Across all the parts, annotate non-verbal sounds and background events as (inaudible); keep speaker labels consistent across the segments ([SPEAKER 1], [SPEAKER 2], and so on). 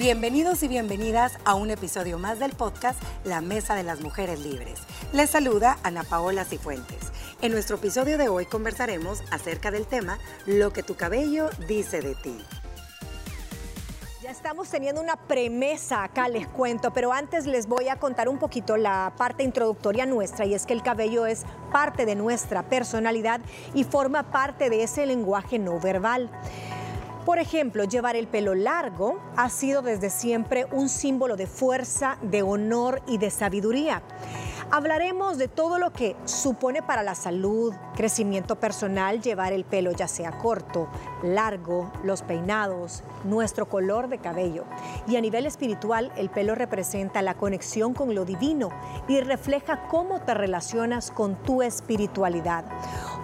[SPEAKER 1] Bienvenidos y bienvenidas a un episodio más del podcast La Mesa de las Mujeres Libres. Les saluda Ana Paola Cifuentes. En nuestro episodio de hoy conversaremos acerca del tema Lo que tu cabello dice de ti.
[SPEAKER 2] Ya estamos teniendo una premesa acá, les cuento, pero antes les voy a contar un poquito la parte introductoria nuestra y es que el cabello es parte de nuestra personalidad y forma parte de ese lenguaje no verbal. Por ejemplo, llevar el pelo largo ha sido desde siempre un símbolo de fuerza, de honor y de sabiduría. Hablaremos de todo lo que supone para la salud, crecimiento personal, llevar el pelo ya sea corto, largo, los peinados, nuestro color de cabello. Y a nivel espiritual, el pelo representa la conexión con lo divino y refleja cómo te relacionas con tu espiritualidad.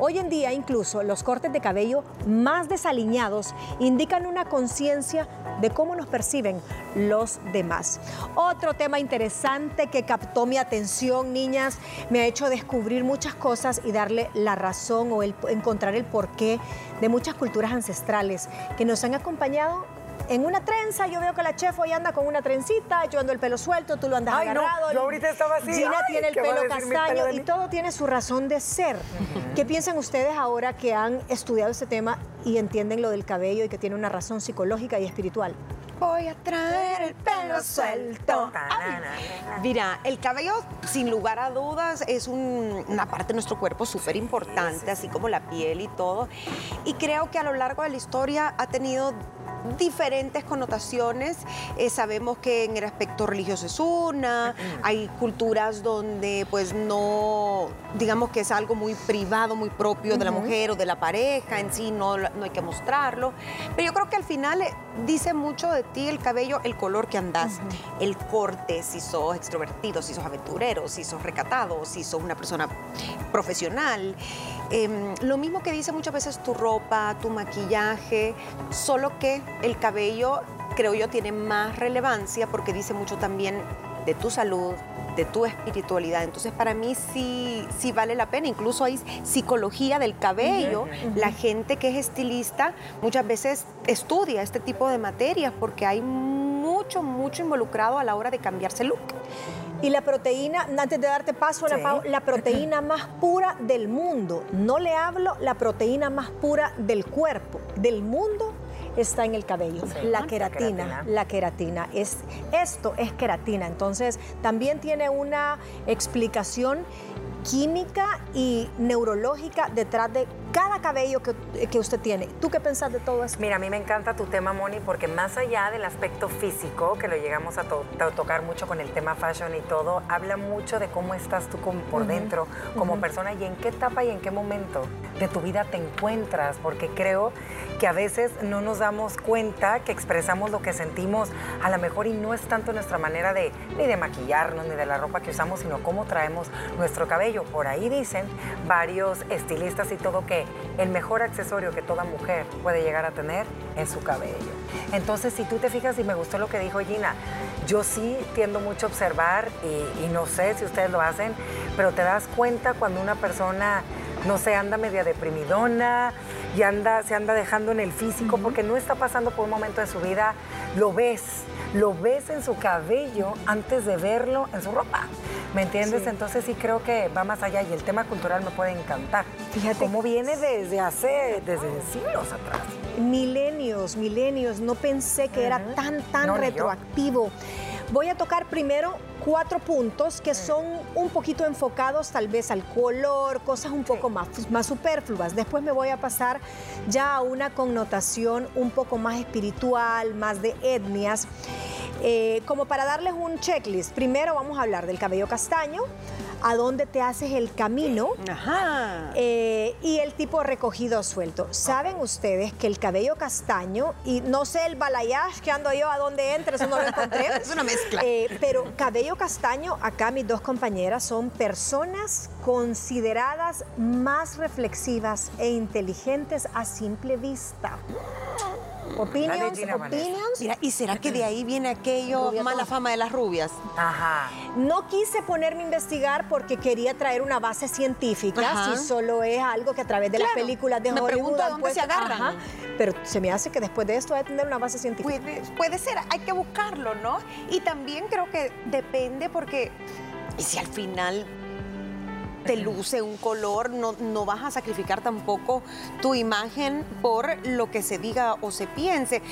[SPEAKER 2] Hoy en día incluso los cortes de cabello más desaliñados indican una conciencia de cómo nos perciben los demás. Otro tema interesante que captó mi atención, niñas, me ha hecho descubrir muchas cosas y darle la razón o encontrar el porqué de muchas culturas ancestrales que nos han acompañado en una trenza. Yo veo que la chef hoy anda con una trencita, yo ando el pelo suelto, tú lo andas agarrado.
[SPEAKER 3] yo ahorita estaba así.
[SPEAKER 2] Gina tiene el pelo castaño y todo tiene su razón de ser. ¿Qué piensan ustedes ahora que han estudiado este tema y entienden lo del cabello y que tiene una razón psicológica y espiritual?
[SPEAKER 4] Voy a traer el pelo suelto. Mira, el cabello, sin lugar a dudas, es una parte de nuestro cuerpo súper importante, así como la piel y todo. Y creo que a lo largo de la historia ha tenido diferentes connotaciones. Eh, sabemos que en el aspecto religioso es una, hay culturas donde pues no, digamos que es algo muy privado, muy propio de la mujer o de la pareja en sí, no, no hay que mostrarlo. Pero yo creo que al final eh, dice mucho de ti el cabello, el color que andas, el corte, si sos extrovertido, si sos aventurero, si sos recatado, si sos una persona profesional. Em, lo mismo que dice muchas veces tu ropa, tu maquillaje, solo que el cabello, creo yo, tiene más relevancia porque dice mucho también de tu salud, de tu espiritualidad. Entonces, para mí sí, sí vale la pena. Incluso hay psicología del cabello. La gente que es estilista muchas veces estudia este tipo de materias porque hay mucho, mucho involucrado a la hora de cambiarse look.
[SPEAKER 2] Y la proteína, antes de darte paso, la, la proteína más pura del mundo, no le hablo la proteína más pura del cuerpo, del mundo, está en el cabello, la, queratina, la queratina. Es, esto es queratina, entonces también tiene una explicación química y neurológica detrás de cada cabello que, usted tiene. ¿Tú qué pensás de todo eso?
[SPEAKER 3] Mira, a mí me encanta tu tema, Moni, porque más allá del aspecto físico, que lo llegamos a, tocar mucho con el tema fashion y todo, habla mucho de cómo estás tú por dentro como persona y en qué etapa y en qué momento de tu vida te encuentras, porque creo que a veces no nos damos cuenta que expresamos lo que sentimos a lo mejor y no es tanto nuestra manera de ni de maquillarnos ni de la ropa que usamos, sino cómo traemos nuestro cabello. Por ahí dicen varios estilistas y todo que el mejor accesorio que toda mujer puede llegar a tener es su cabello. Entonces, si tú te fijas y me gustó lo que dijo Gina, yo sí tiendo mucho a observar y, y no sé si ustedes lo hacen, pero te das cuenta cuando una persona no sé, anda media deprimidona y anda, se anda dejando en el físico porque no está pasando por un momento de su vida, lo ves, lo ves en su cabello antes de verlo en su ropa. ¿Me entiendes? Entonces sí creo que va más allá y el tema cultural me puede encantar. Fíjate cómo viene desde hace, desde siglos atrás.
[SPEAKER 2] Milenios, milenios. No pensé que era tan, tan retroactivo. Voy a tocar primero cuatro puntos que son un poquito enfocados tal vez al color, cosas un poco más, más superfluas. Después me voy a pasar ya a una connotación un poco más espiritual, más de etnias. Eh, como para darles un checklist, primero vamos a hablar del cabello castaño, a dónde te haces el camino eh, y el tipo recogido suelto. ¿Saben ustedes que el cabello castaño, y no sé el balayage que ando yo a dónde entra, eso no lo encontré. (laughs)
[SPEAKER 4] es una mezcla.
[SPEAKER 2] Eh, pero cabello castaño, acá mis dos compañeras son personas consideradas más reflexivas e inteligentes a simple vista. Opinions, opinions.
[SPEAKER 4] Mira, ¿y será que de ahí viene aquello
[SPEAKER 2] Rubia
[SPEAKER 4] mala
[SPEAKER 2] toda.
[SPEAKER 4] fama de las rubias?
[SPEAKER 3] Ajá.
[SPEAKER 2] No quise ponerme a investigar porque quería traer una base científica,
[SPEAKER 4] Ajá.
[SPEAKER 2] si solo es algo que a través de las
[SPEAKER 4] Claro.
[SPEAKER 2] películas de
[SPEAKER 4] Me
[SPEAKER 2] Hollywood
[SPEAKER 4] pregunto de
[SPEAKER 2] han
[SPEAKER 4] dónde se
[SPEAKER 2] puesto-
[SPEAKER 4] agarran.
[SPEAKER 2] Ajá. Pero se me hace que después de esto va a tener una base científica.
[SPEAKER 4] Puede, puede ser, hay que buscarlo, ¿no? Y también creo que depende porque y si al final te luce un color, no, no vas a sacrificar tampoco tu imagen por lo que se diga o se piense.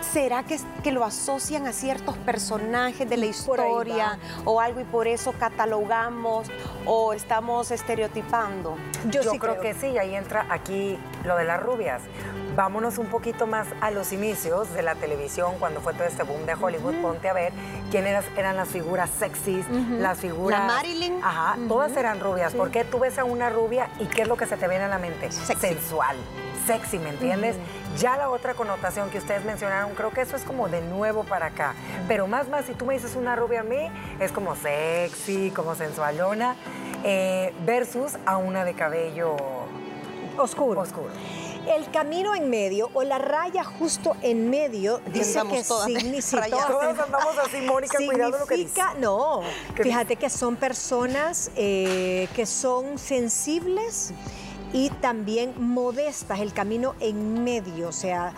[SPEAKER 4] ¿Será que, que lo asocian a ciertos personajes de la historia o algo y por eso catalogamos o estamos estereotipando?
[SPEAKER 3] Yo, creo, que sí, y ahí entra aquí lo de las rubias. Vámonos un poquito más a los inicios de la televisión, cuando fue todo este boom de Hollywood. Ponte a ver quién eras- eran las figuras sexys, las figuras.
[SPEAKER 4] La Marilyn.
[SPEAKER 3] Ajá, todas eran rubias. ¿Por qué tú ves a una rubia y qué es lo que se te viene a la mente?
[SPEAKER 4] Sexy.
[SPEAKER 3] Sensual, sexy, ¿me entiendes? Ya la otra connotación que ustedes mencionaron, creo que eso es como de nuevo para acá. Pero más, más, si tú me dices una rubia a mí, es como sexy, como sensualona, eh, versus a una de cabello
[SPEAKER 2] Oscuro.
[SPEAKER 3] oscuro.
[SPEAKER 2] El camino en medio o la raya justo en medio dice que
[SPEAKER 4] todas (laughs)
[SPEAKER 2] significa.
[SPEAKER 3] Todas andamos así, Mónica, cuidado lo que.
[SPEAKER 2] Significa- No,
[SPEAKER 3] ¿Qué
[SPEAKER 2] fíjate que son personas eh, que son sensibles y también modestas, el camino en medio, o sea...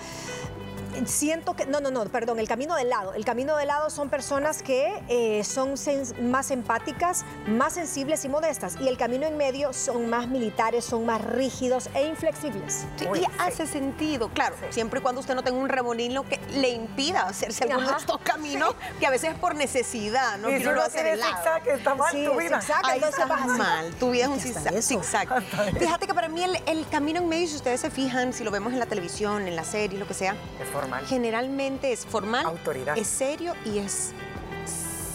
[SPEAKER 2] Siento que, no, no, no, perdón, el camino del lado. El camino del lado son personas que eh, son sens- más empáticas, más sensibles y modestas. Y el camino en medio son más militares, son más rígidos e inflexibles.
[SPEAKER 4] Sí, y
[SPEAKER 3] sí.
[SPEAKER 4] hace sentido, claro, siempre y cuando usted no tenga un remolino que le impida hacerse alguno de estos caminos, que a veces es por necesidad, ¿no?
[SPEAKER 3] y
[SPEAKER 4] que
[SPEAKER 3] si
[SPEAKER 4] uno lo
[SPEAKER 3] no
[SPEAKER 4] hace de lado.
[SPEAKER 3] zigzag, está mal
[SPEAKER 2] Sí,
[SPEAKER 3] tu vida.
[SPEAKER 2] zigzag.
[SPEAKER 4] Ahí
[SPEAKER 2] entonces
[SPEAKER 4] está
[SPEAKER 2] vas
[SPEAKER 4] mal, tu vida es un zigzag. Fíjate que para mí el, el camino en medio, si ustedes se fijan, si lo vemos en la televisión, en la serie, lo que sea,
[SPEAKER 3] Es formal.
[SPEAKER 4] generalmente es formal,
[SPEAKER 3] Autoridad.
[SPEAKER 4] es serio y es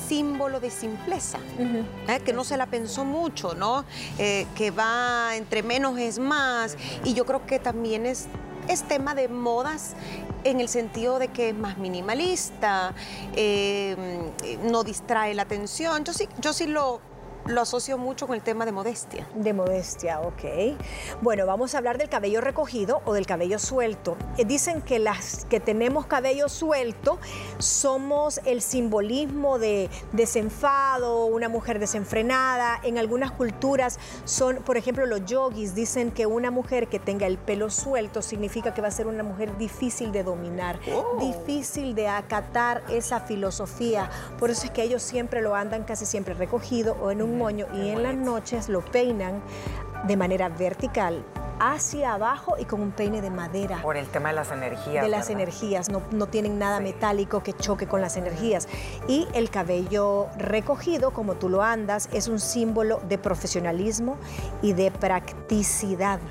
[SPEAKER 4] símbolo de simpleza, ¿eh? que no se la pensó mucho, ¿no? Eh, que va entre menos es más, y yo creo que también es, es tema de modas en el sentido de que es más minimalista, eh, no distrae la atención, yo sí, yo sí lo, lo asocio mucho con el tema de modestia.
[SPEAKER 2] De modestia, ok. Bueno, vamos a hablar del cabello recogido o del cabello suelto. Eh, dicen que las que tenemos cabello suelto somos el simbolismo de desenfado, una mujer desenfrenada. En algunas culturas son, por ejemplo, los yogis dicen que una mujer que tenga el pelo suelto significa que va a ser una mujer difícil de dominar, difícil de acatar esa filosofía. Por eso es que ellos siempre lo andan casi siempre recogido o en un moño y en las noches lo peinan de manera vertical hacia abajo y con un peine de madera.
[SPEAKER 3] Por el tema de las energías.
[SPEAKER 2] De las
[SPEAKER 3] ¿verdad?
[SPEAKER 2] energías, no, no tienen nada
[SPEAKER 3] Sí.
[SPEAKER 2] metálico que choque con las energías. Y el cabello recogido, como tú lo andas, es un símbolo de profesionalismo y de practicidad.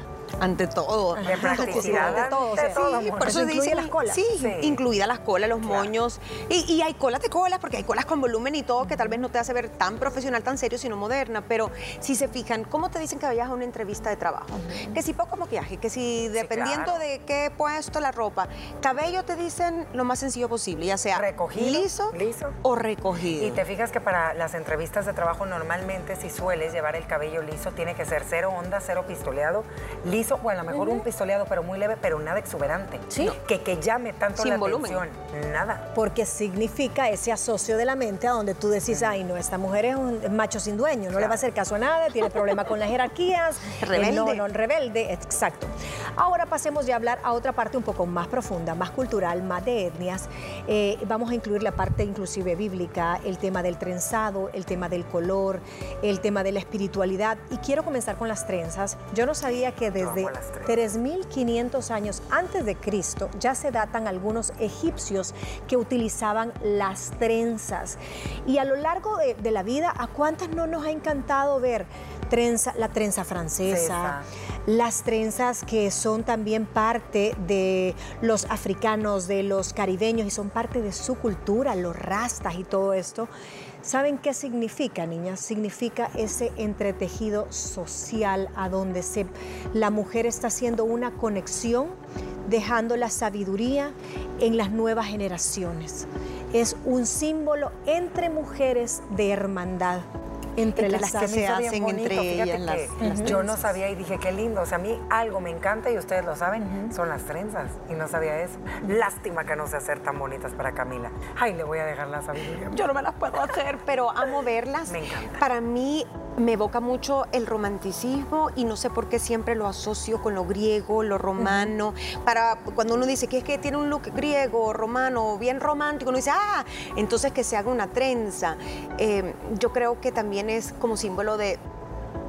[SPEAKER 4] Ante todo.
[SPEAKER 3] De practicidad.
[SPEAKER 2] De todo,
[SPEAKER 3] ante todo,
[SPEAKER 2] sí, por eso
[SPEAKER 4] dicen-
[SPEAKER 2] las colas.
[SPEAKER 4] Sí,
[SPEAKER 3] Sí.
[SPEAKER 4] incluida las colas, los
[SPEAKER 3] Claro.
[SPEAKER 4] moños. Y, y hay colas de colas, porque hay colas con volumen y todo, que tal vez no te hace ver tan profesional, tan serio, sino moderna. Pero si se fijan, ¿cómo te dicen que vayas a una entrevista de trabajo? Que si poco maquillaje, que si dependiendo
[SPEAKER 3] claro.
[SPEAKER 4] de qué puesto la ropa. Cabello te dicen lo más sencillo posible, ya sea
[SPEAKER 3] Recogido,
[SPEAKER 4] liso,
[SPEAKER 3] liso.
[SPEAKER 4] o recogido.
[SPEAKER 3] Y te fijas que para las entrevistas de trabajo normalmente si sueles llevar el cabello liso tiene que ser cero onda, cero pistoleado, liso o a lo mejor un pistoleado pero muy leve, pero nada exuberante.
[SPEAKER 2] Sí.
[SPEAKER 3] Que, que llame tanto
[SPEAKER 4] Sin
[SPEAKER 3] la
[SPEAKER 4] volumen.
[SPEAKER 3] atención. Nada.
[SPEAKER 2] Porque significa ese asocio de la mente a donde tú decís, ay, no, esta mujer es un macho sin dueño, no le va a hacer caso a nada, tiene problema con las jerarquías. (laughs) eh,
[SPEAKER 4] Rebelde.
[SPEAKER 2] no, no, rebelde, exacto. Ahora pasemos ya a hablar a otra parte un poco más profunda, más cultural, más de etnias. Eh, vamos a incluir la parte inclusive bíblica, el tema del trenzado, el tema del color, el tema de la espiritualidad. Y quiero comenzar con las trenzas. Yo no sabía que desde
[SPEAKER 3] trenzas.
[SPEAKER 2] 3.500 años antes de Cristo ya se datan algunos egipcios que utilizaban las trenzas. Y a lo largo de, de la vida, ¿a cuántas no nos ha encantado ver trenza, la trenza francesa?
[SPEAKER 3] Francesa.
[SPEAKER 2] Las trenzas que son también parte de los africanos, de los caribeños y son parte de su cultura, los rastas y todo esto. ¿Saben qué significa, niñas? Significa ese entretejido social a donde la mujer está haciendo una conexión, dejando la sabiduría en las nuevas generaciones. Es un símbolo entre mujeres de hermandad.
[SPEAKER 4] Entre, las que se hacen entre ellas.
[SPEAKER 3] Las, yo no sabía y dije, qué lindo. O sea, a mí algo me encanta y ustedes lo saben, son las trenzas. Y no sabía eso. Lástima que no sé hacer tan bonitas para Camila. Ay, le voy a dejar la sabiduría.
[SPEAKER 4] Yo no me las puedo hacer, pero amo verlas.
[SPEAKER 3] Me encanta.
[SPEAKER 4] Para mí me evoca mucho el romanticismo y no sé por qué siempre lo asocio con lo griego, lo romano. Para cuando uno dice que es que tiene un look griego, romano, bien romántico, uno dice, ah, entonces que se haga una trenza. Eh, yo creo que también como símbolo de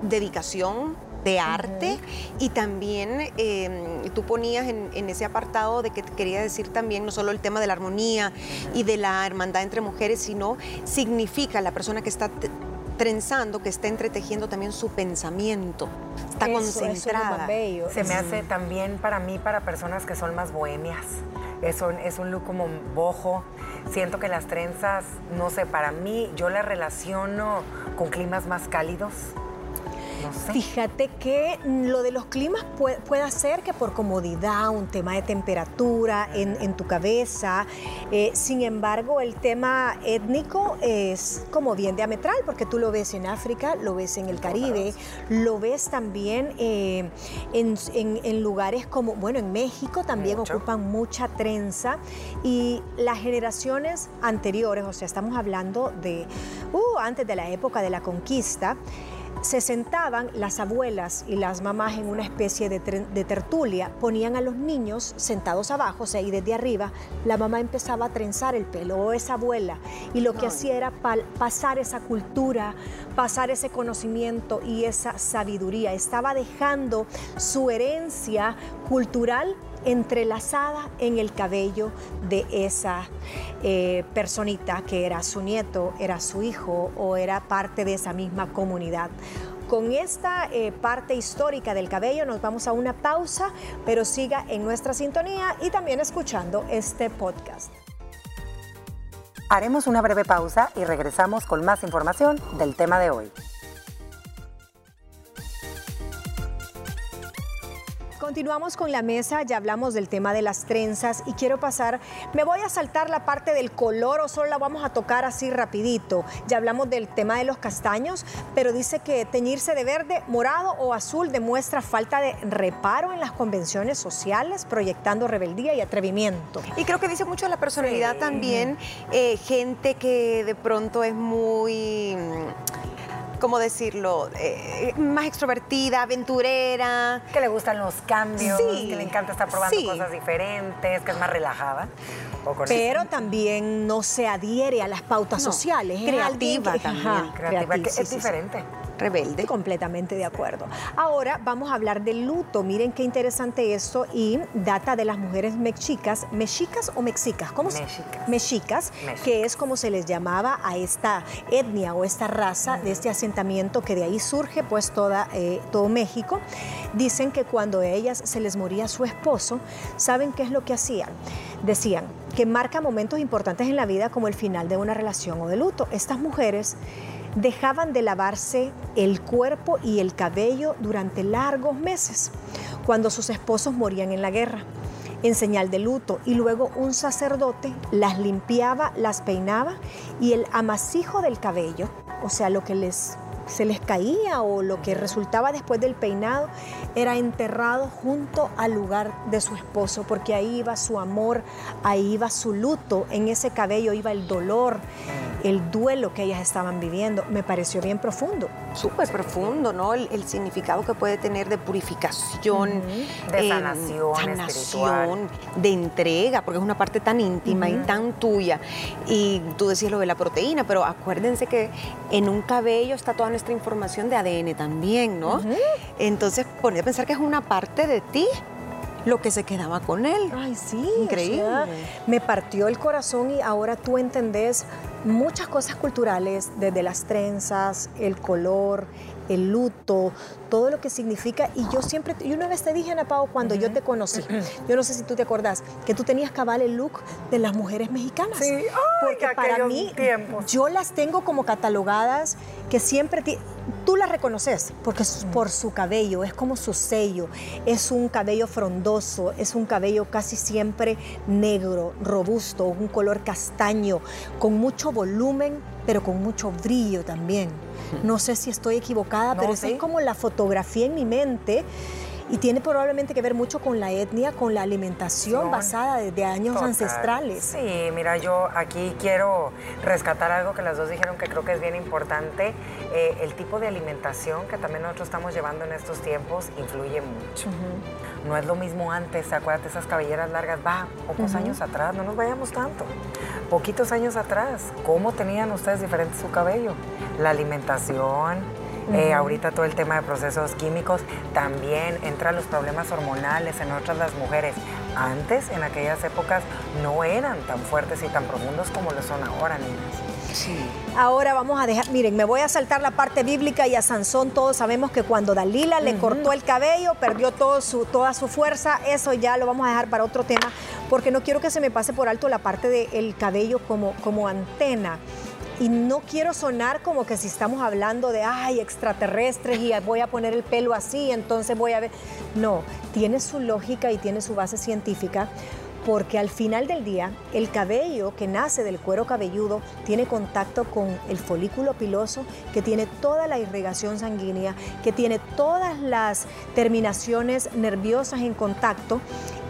[SPEAKER 4] dedicación, de arte y también em, tú ponías en, en, ese apartado de que quería decir también no solo el tema de la armonía y de la hermandad entre mujeres, sino significa la persona que está trenzando, que está entretejiendo también su pensamiento, está concentrada.
[SPEAKER 3] Se me hace también para mí, para personas que son más bohemias. Es un, es un look como bojo. Siento que las trenzas, no sé, para mí yo las relaciono con climas más cálidos.
[SPEAKER 2] Fíjate que lo de los climas puede, ser que por comodidad, un tema de temperatura en, tu cabeza. Eh, sin embargo, el tema étnico es como bien diametral, porque tú lo ves en África, lo ves en el Caribe, lo ves también eh, en, lugares como, bueno, en México también ocupan mucha trenza. Y las generaciones anteriores, o sea, estamos hablando de uh, antes de la época de la conquista, se sentaban las abuelas y las mamás en una especie de, tertulia, ponían a los niños sentados abajo, o sea, y desde arriba la mamá empezaba a trenzar el pelo, o esa abuela, y lo que hacía era pasar esa cultura, pasar ese conocimiento y esa sabiduría. Estaba dejando su herencia cultural entrelazada en el cabello de esa eh, personita que era su nieto, era su hijo o era parte de esa misma comunidad. Con esta eh, parte histórica del cabello nos vamos a una pausa, pero siga en nuestra sintonía y también escuchando este podcast.
[SPEAKER 1] Haremos una breve pausa y regresamos con más información del tema de hoy.
[SPEAKER 2] Continuamos con la mesa, ya hablamos del tema de las trenzas y quiero pasar, me voy a saltar la parte del color o solo la vamos a tocar así rapidito. Ya hablamos del tema de los castaños, pero dice que teñirse de verde, morado o azul demuestra falta de reparo en las convenciones sociales, proyectando rebeldía y atrevimiento.
[SPEAKER 4] Y creo que dice mucho de la personalidad también, eh, gente que de pronto es muy ¿cómo decirlo? Eh, más extrovertida, aventurera.
[SPEAKER 3] Que le gustan los cambios, que le encanta estar probando cosas diferentes, que es más relajada.
[SPEAKER 2] Pero también no se adhiere a las pautas sociales.
[SPEAKER 4] Creativa también.
[SPEAKER 3] creativa, que es diferente
[SPEAKER 2] rebelde. Completamente de acuerdo. Ahora vamos a hablar del luto. Miren qué interesante esto y data de las mujeres mexicas, mexicas o mexicas, ¿cómo
[SPEAKER 3] mexicas.
[SPEAKER 2] mexicas, que es como se les llamaba a esta etnia o esta raza de este asentamiento que de ahí surge pues toda, eh, todo México. Dicen que cuando a ellas se les moría su esposo, ¿saben qué es lo que hacían? Decían que marca momentos importantes en la vida como el final de una relación o de luto. Estas mujeres dejaban de lavarse el cuerpo y el cabello durante largos meses, cuando sus esposos morían en la guerra, en señal de luto, y luego un sacerdote las limpiaba, las peinaba y el amasijo del cabello, o sea, lo que les se les caía o lo que resultaba después del peinado era enterrado junto al lugar de su esposo, porque ahí iba su amor, ahí iba su luto, en ese cabello iba el dolor, el duelo que ellas estaban viviendo. Me pareció bien profundo.
[SPEAKER 4] Súper profundo, ¿no? El, significado que puede tener de purificación,
[SPEAKER 3] de em, sanación,
[SPEAKER 4] de entrega, porque es una parte tan íntima y tan tuya. Y tú decías lo de la proteína, pero acuérdense que en un cabello está toda nuestra información de ADN también, ¿no? Entonces, poner a pensar que es una parte de ti lo que se quedaba con él.
[SPEAKER 2] Ay, sí.
[SPEAKER 4] Increíble.
[SPEAKER 2] me partió el corazón y ahora tú entendés muchas cosas culturales, desde las trenzas, el color, el luto, todo lo que significa. Y yo siempre, y una vez te dije, Ana Pao, cuando yo te conocí, yo no sé si tú te acordás, que tú tenías cabal el look de las mujeres mexicanas.
[SPEAKER 3] Sí,
[SPEAKER 2] porque para mí, yo las tengo como catalogadas que siempre tú las reconoces porque es por su cabello, es como su sello, es un cabello frondoso, es un cabello casi siempre negro, robusto, un color castaño, con mucho volumen pero con mucho brillo también. No sé si estoy equivocada, pero es como la fotografía en mi mente y tiene probablemente que ver mucho con la etnia, con la alimentación basada desde años ancestrales.
[SPEAKER 3] Sí, mira, yo aquí quiero rescatar algo que las dos dijeron que creo que es bien importante. Eh, el tipo de alimentación que también nosotros estamos llevando en estos tiempos influye mucho. No es lo mismo antes, acuérdate, esas cabelleras largas, va, pocos años atrás, no nos vayamos tanto. Poquitos años atrás, ¿cómo tenían ustedes diferente su cabello? La alimentación, eh, ahorita todo el tema de procesos químicos, también entran los problemas hormonales en otras las mujeres. Antes, en aquellas épocas, no eran tan fuertes y tan profundos como lo son ahora, niñas.
[SPEAKER 2] Sí. Ahora vamos a dejar, miren, me voy a saltar la parte bíblica y a Sansón todos sabemos que cuando Dalila le cortó el cabello, perdió todo su, toda su fuerza, eso ya lo vamos a dejar para otro tema, porque no quiero que se me pase por alto la parte del cabello como, como antena. Y no quiero sonar como que si estamos hablando de, ay, extraterrestres y voy a poner el pelo así, entonces voy a ver. No, tiene su lógica y tiene su base científica porque al final del día el cabello que nace del cuero cabelludo tiene contacto con el folículo piloso que tiene toda la irrigación sanguínea, que tiene todas las terminaciones nerviosas en contacto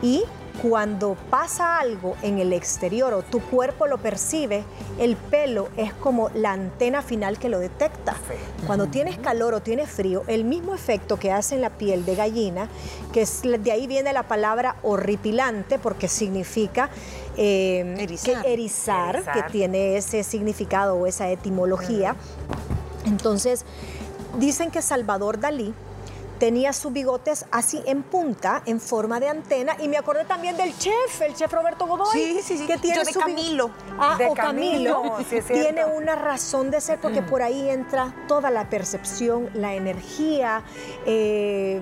[SPEAKER 2] y cuando pasa algo en el exterior o tu cuerpo lo percibe, el pelo es como la antena final que lo detecta. Cuando tienes calor o tienes frío, el mismo efecto que hace en la piel de gallina, que es, de ahí viene la palabra horripilante, porque significa eh, erizar. Que, tiene ese significado o esa etimología. Entonces, dicen que Salvador Dalí tenía sus bigotes así en punta, en forma de antena. Y me acordé también del chef, el chef Roberto Godoy.
[SPEAKER 4] Sí, sí, sí.
[SPEAKER 2] Que tiene
[SPEAKER 4] de Camilo.
[SPEAKER 2] Ah, o Camilo. tiene una razón de ser porque por ahí entra toda la percepción, la energía. Eh,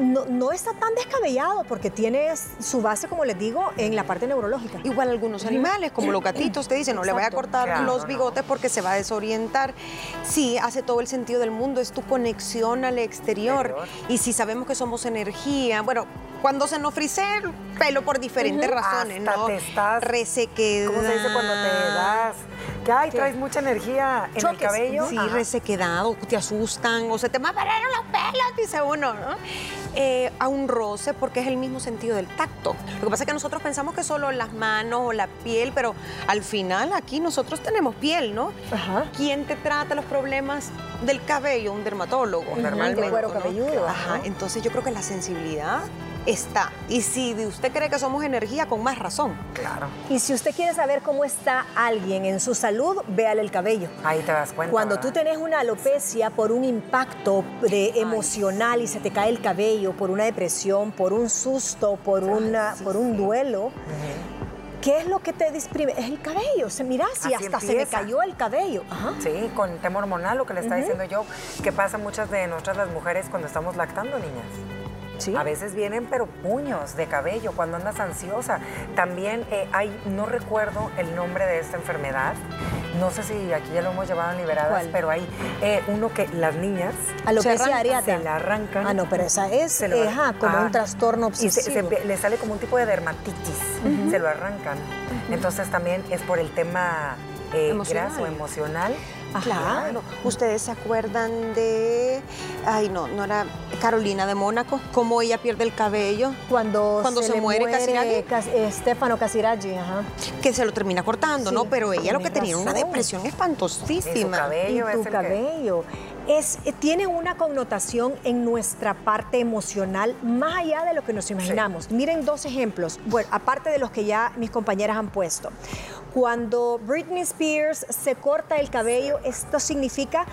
[SPEAKER 2] no, está tan descabellado porque tiene su base, como les digo, en la parte neurológica.
[SPEAKER 4] Igual algunos animales, como los gatitos, te dicen, no le voy a cortar los bigotes porque se va a desorientar. Sí, hace todo el sentido del mundo, es tu conexión al exterior. Y si sabemos que somos energía, bueno, cuando se nos frisea el pelo por diferentes razones, ¿no?
[SPEAKER 3] te estás...
[SPEAKER 4] Resequedad.
[SPEAKER 3] ¿Cómo se dice cuando te das? Que ay, traes mucha energía en el cabello.
[SPEAKER 4] Sí, resequedado, te asustan o se te mataron los pelos, dice uno, ¿no? Eh, a un roce porque es el mismo sentido del tacto. Lo que pasa es que nosotros pensamos que solo las manos o la piel, pero al final aquí nosotros tenemos piel, ¿no? Ajá. ¿Quién te trata los problemas del cabello? Un dermatólogo,
[SPEAKER 2] normalmente. Un cuero cabelludo.
[SPEAKER 4] Ajá. Entonces yo creo que la sensibilidad está. Y si usted cree que somos energía, con más razón.
[SPEAKER 3] Claro.
[SPEAKER 2] Y si usted quiere saber cómo está alguien en su salud, véale el cabello.
[SPEAKER 3] Ahí te das cuenta.
[SPEAKER 2] Cuando tú tenés una alopecia por un impacto de emocional y se te cae el cabello, por una depresión, por un susto, por, una, por un duelo, ¿Qué es lo que te disprime? Es el cabello. Se mira si hasta se me cayó el cabello.
[SPEAKER 3] Sí, con el tema hormonal, lo que le está diciendo yo, que pasa muchas de nosotras las mujeres cuando estamos lactando, niñas. A veces vienen, pero puños de cabello cuando andas ansiosa. También eh, hay, no recuerdo el nombre de esta enfermedad. No sé si aquí ya lo hemos llevado en liberadas, pero hay eh, uno que las niñas
[SPEAKER 2] Alopecia areata.
[SPEAKER 3] se la arrancan.
[SPEAKER 2] Ah, no, pero esa es como un trastorno obsesivo.
[SPEAKER 3] Y le sale como un tipo de dermatitis. Se lo arrancan. Entonces también es por el tema eh, graso emocional
[SPEAKER 4] Claro. ¿Ustedes se acuerdan de, ay no, no era Carolina de Mónaco, cómo ella pierde el cabello?
[SPEAKER 2] Cuando, cuando se, muere, muere Estefano Casiraghi, ajá.
[SPEAKER 4] Que se lo termina cortando, ¿no? Pero ella lo que tenía una depresión espantosísima. Y
[SPEAKER 3] su cabello.
[SPEAKER 2] Y tu cabello. Es, eh, tiene una connotación en nuestra parte emocional más allá de lo que nos imaginamos. Miren dos ejemplos, bueno, aparte de los que ya mis compañeras han puesto. Cuando Britney Spears se corta el cabello, esto significa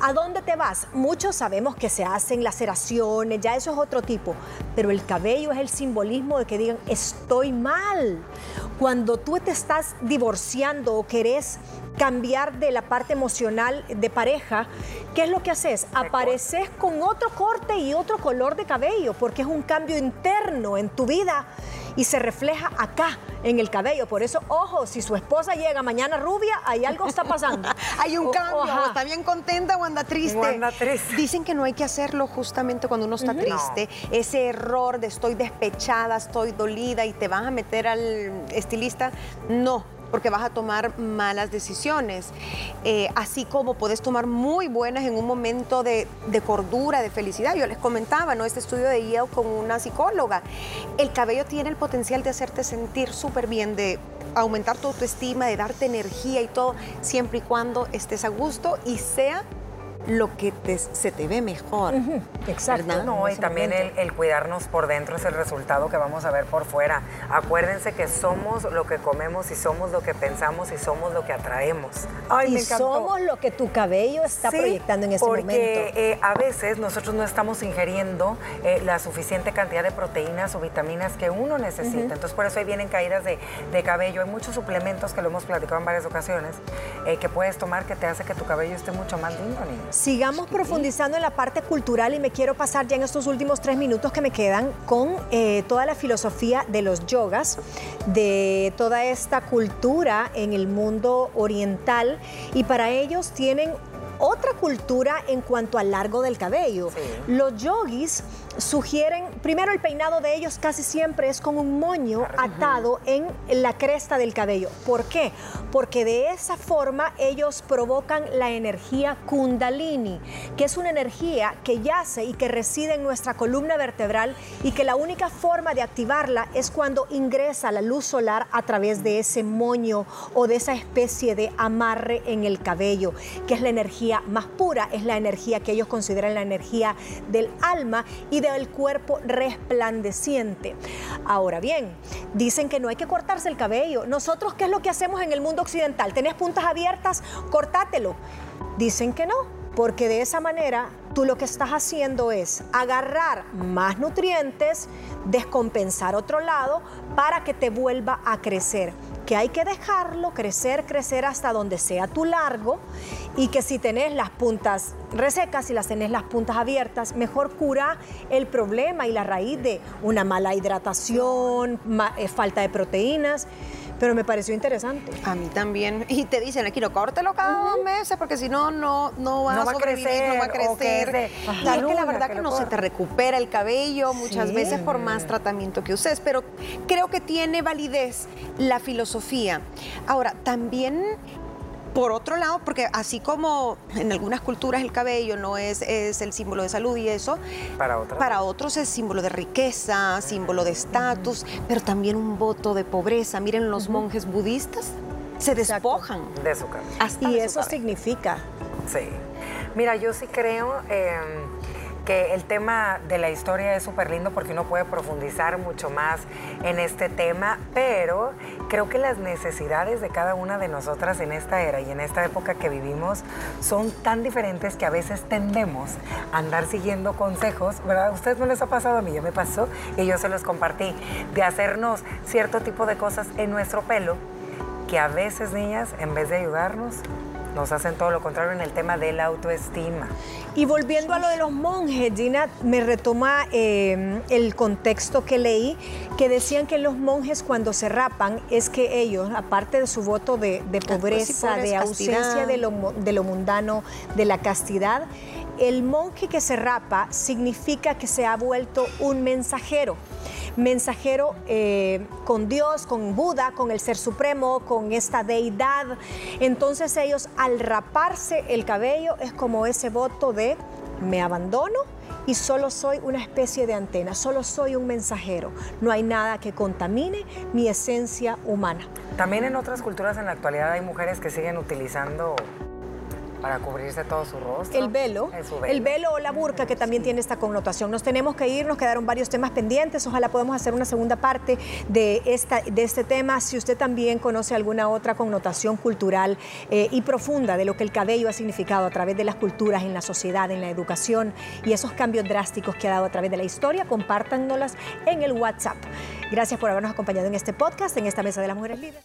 [SPEAKER 2] ¿a dónde te vas? Muchos sabemos que se hacen laceraciones, ya eso es otro tipo, pero el cabello es el simbolismo de que digan estoy mal. Cuando tú te estás divorciando o querés cambiar de la parte emocional de pareja, ¿qué es lo que haces? Apareces con otro corte y otro color de cabello, porque es un cambio interno en tu vida y se refleja acá en el cabello. Por eso, ojo, si su esposa llega mañana rubia, hay algo está pasando. (laughs)
[SPEAKER 4] hay un cambio, está bien contenta o anda triste. Dicen que no hay que hacerlo justamente cuando uno está triste. Ese error de estoy despechada, estoy dolida y te vas a meter al estilista, no porque vas a tomar malas decisiones. Eh, así como puedes tomar muy buenas en un momento de, cordura, de felicidad. Yo les comentaba, ¿no? Este estudio de Yale con una psicóloga. El cabello tiene el potencial de hacerte sentir súper bien, de aumentar tu autoestima, de darte energía y todo, siempre y cuando estés a gusto y sea lo que se te ve mejor.
[SPEAKER 3] Exacto. No, y también el, cuidarnos por dentro es el resultado que vamos a ver por fuera. Acuérdense que somos lo que comemos y somos lo que pensamos y somos lo que atraemos.
[SPEAKER 2] Ay, y somos lo que tu cabello está proyectando en ese
[SPEAKER 3] porque,
[SPEAKER 2] momento.
[SPEAKER 3] Eh, a veces nosotros no estamos ingiriendo eh, la suficiente cantidad de proteínas o vitaminas que uno necesita. Entonces por eso ahí vienen caídas de, cabello. Hay muchos suplementos que lo hemos platicado en varias ocasiones eh, que puedes tomar que te hace que tu cabello esté mucho más lindo, niños.
[SPEAKER 2] Sigamos profundizando en la parte cultural y me quiero pasar ya en estos últimos tres minutos que me quedan con eh, toda la filosofía de los yogas, de toda esta cultura en el mundo oriental y para ellos tienen otra cultura en cuanto al largo del cabello. Los yogis sugieren, primero el peinado de ellos casi siempre es con un moño atado en la cresta del cabello. ¿Por qué? Porque de esa forma ellos provocan la energía kundalini, que es una energía que yace y que reside en nuestra columna vertebral y que la única forma de activarla es cuando ingresa la luz solar a través de ese moño o de esa especie de amarre en el cabello, que es la energía más pura, es la energía que ellos consideran la energía del alma y del cuerpo resplandeciente. Ahora bien, dicen que no hay que cortarse el cabello. Nosotros, ¿qué es lo que hacemos en el mundo occidental? ¿Tenés puntas abiertas? Cortátelo. Dicen que no, porque de esa manera tú lo que estás haciendo es agarrar más nutrientes, descompensar otro lado para que te vuelva a crecer que hay que dejarlo crecer, crecer hasta donde sea tu largo y que si tenés las puntas resecas, si las tenés las puntas abiertas, mejor cura el problema y la raíz de una mala hidratación, eh, falta de proteínas pero me pareció interesante.
[SPEAKER 4] A mí también. Y te dicen aquí, no córtelo cada dos meses porque si no, no, no va, a, crecer, no va a crecer. y es que la verdad que, no se te recupera el cabello muchas veces por más tratamiento que uses, pero creo que tiene validez la filosofía. Ahora, también por otro lado, porque así como en algunas culturas el cabello no es, es el símbolo de salud y eso,
[SPEAKER 3] para, otras.
[SPEAKER 4] para otros es símbolo de riqueza, símbolo de estatus, pero también un voto de pobreza. Miren los monjes budistas, se despojan
[SPEAKER 3] de su cabello.
[SPEAKER 2] y eso significa.
[SPEAKER 3] Sí. Mira, yo sí creo... Em, que el tema de la historia es súper lindo porque uno puede profundizar mucho más en este tema, pero creo que las necesidades de cada una de nosotras en esta era y en esta época que vivimos son tan diferentes que a veces tendemos a andar siguiendo consejos, ¿verdad? A ustedes no les ha pasado, a mí ya me pasó y yo se los compartí, de hacernos cierto tipo de cosas en nuestro pelo que a veces, niñas, en vez de ayudarnos, nos hacen todo lo contrario en el tema de la autoestima.
[SPEAKER 2] Y volviendo a lo de los monjes, Gina, me retoma eh, el contexto que leí, que decían que los monjes cuando se rapan es que ellos, aparte de su voto de, pobreza, de ausencia de lo, de lo mundano, de la castidad, el monje que se rapa significa que se ha vuelto un mensajero mensajero eh, con Dios, con Buda, con el Ser Supremo, con esta deidad. Entonces ellos al raparse el cabello es como ese voto de me abandono y solo soy una especie de antena, solo soy un mensajero. No hay nada que contamine mi esencia humana.
[SPEAKER 3] También en otras culturas en la actualidad hay mujeres que siguen utilizando para cubrirse todo su rostro.
[SPEAKER 2] El velo, el velo o la burka que también tiene esta connotación. Nos tenemos que ir, nos quedaron varios temas pendientes. Ojalá podamos hacer una segunda parte de, esta, de este tema. Si usted también conoce alguna otra connotación cultural eh, y profunda de lo que el cabello ha significado a través de las culturas, en la sociedad, en la educación y esos cambios drásticos que ha dado a través de la historia, compártanlas en el WhatsApp. Gracias por habernos acompañado en este podcast, en esta Mesa de las Mujeres Libres.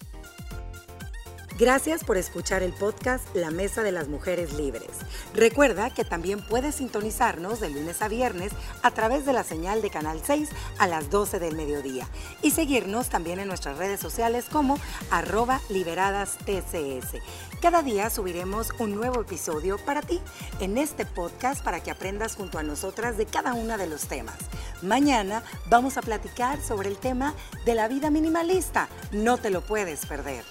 [SPEAKER 1] Gracias por escuchar el podcast La Mesa de las Mujeres Libres. Recuerda que también puedes sintonizarnos de lunes a viernes a través de la señal de Canal 6 a las 12 del mediodía y seguirnos también en nuestras redes sociales como arroba liberadas TCS. Cada día subiremos un nuevo episodio para ti en este podcast para que aprendas junto a nosotras de cada uno de los temas. Mañana vamos a platicar sobre el tema de la vida minimalista. No te lo puedes perder.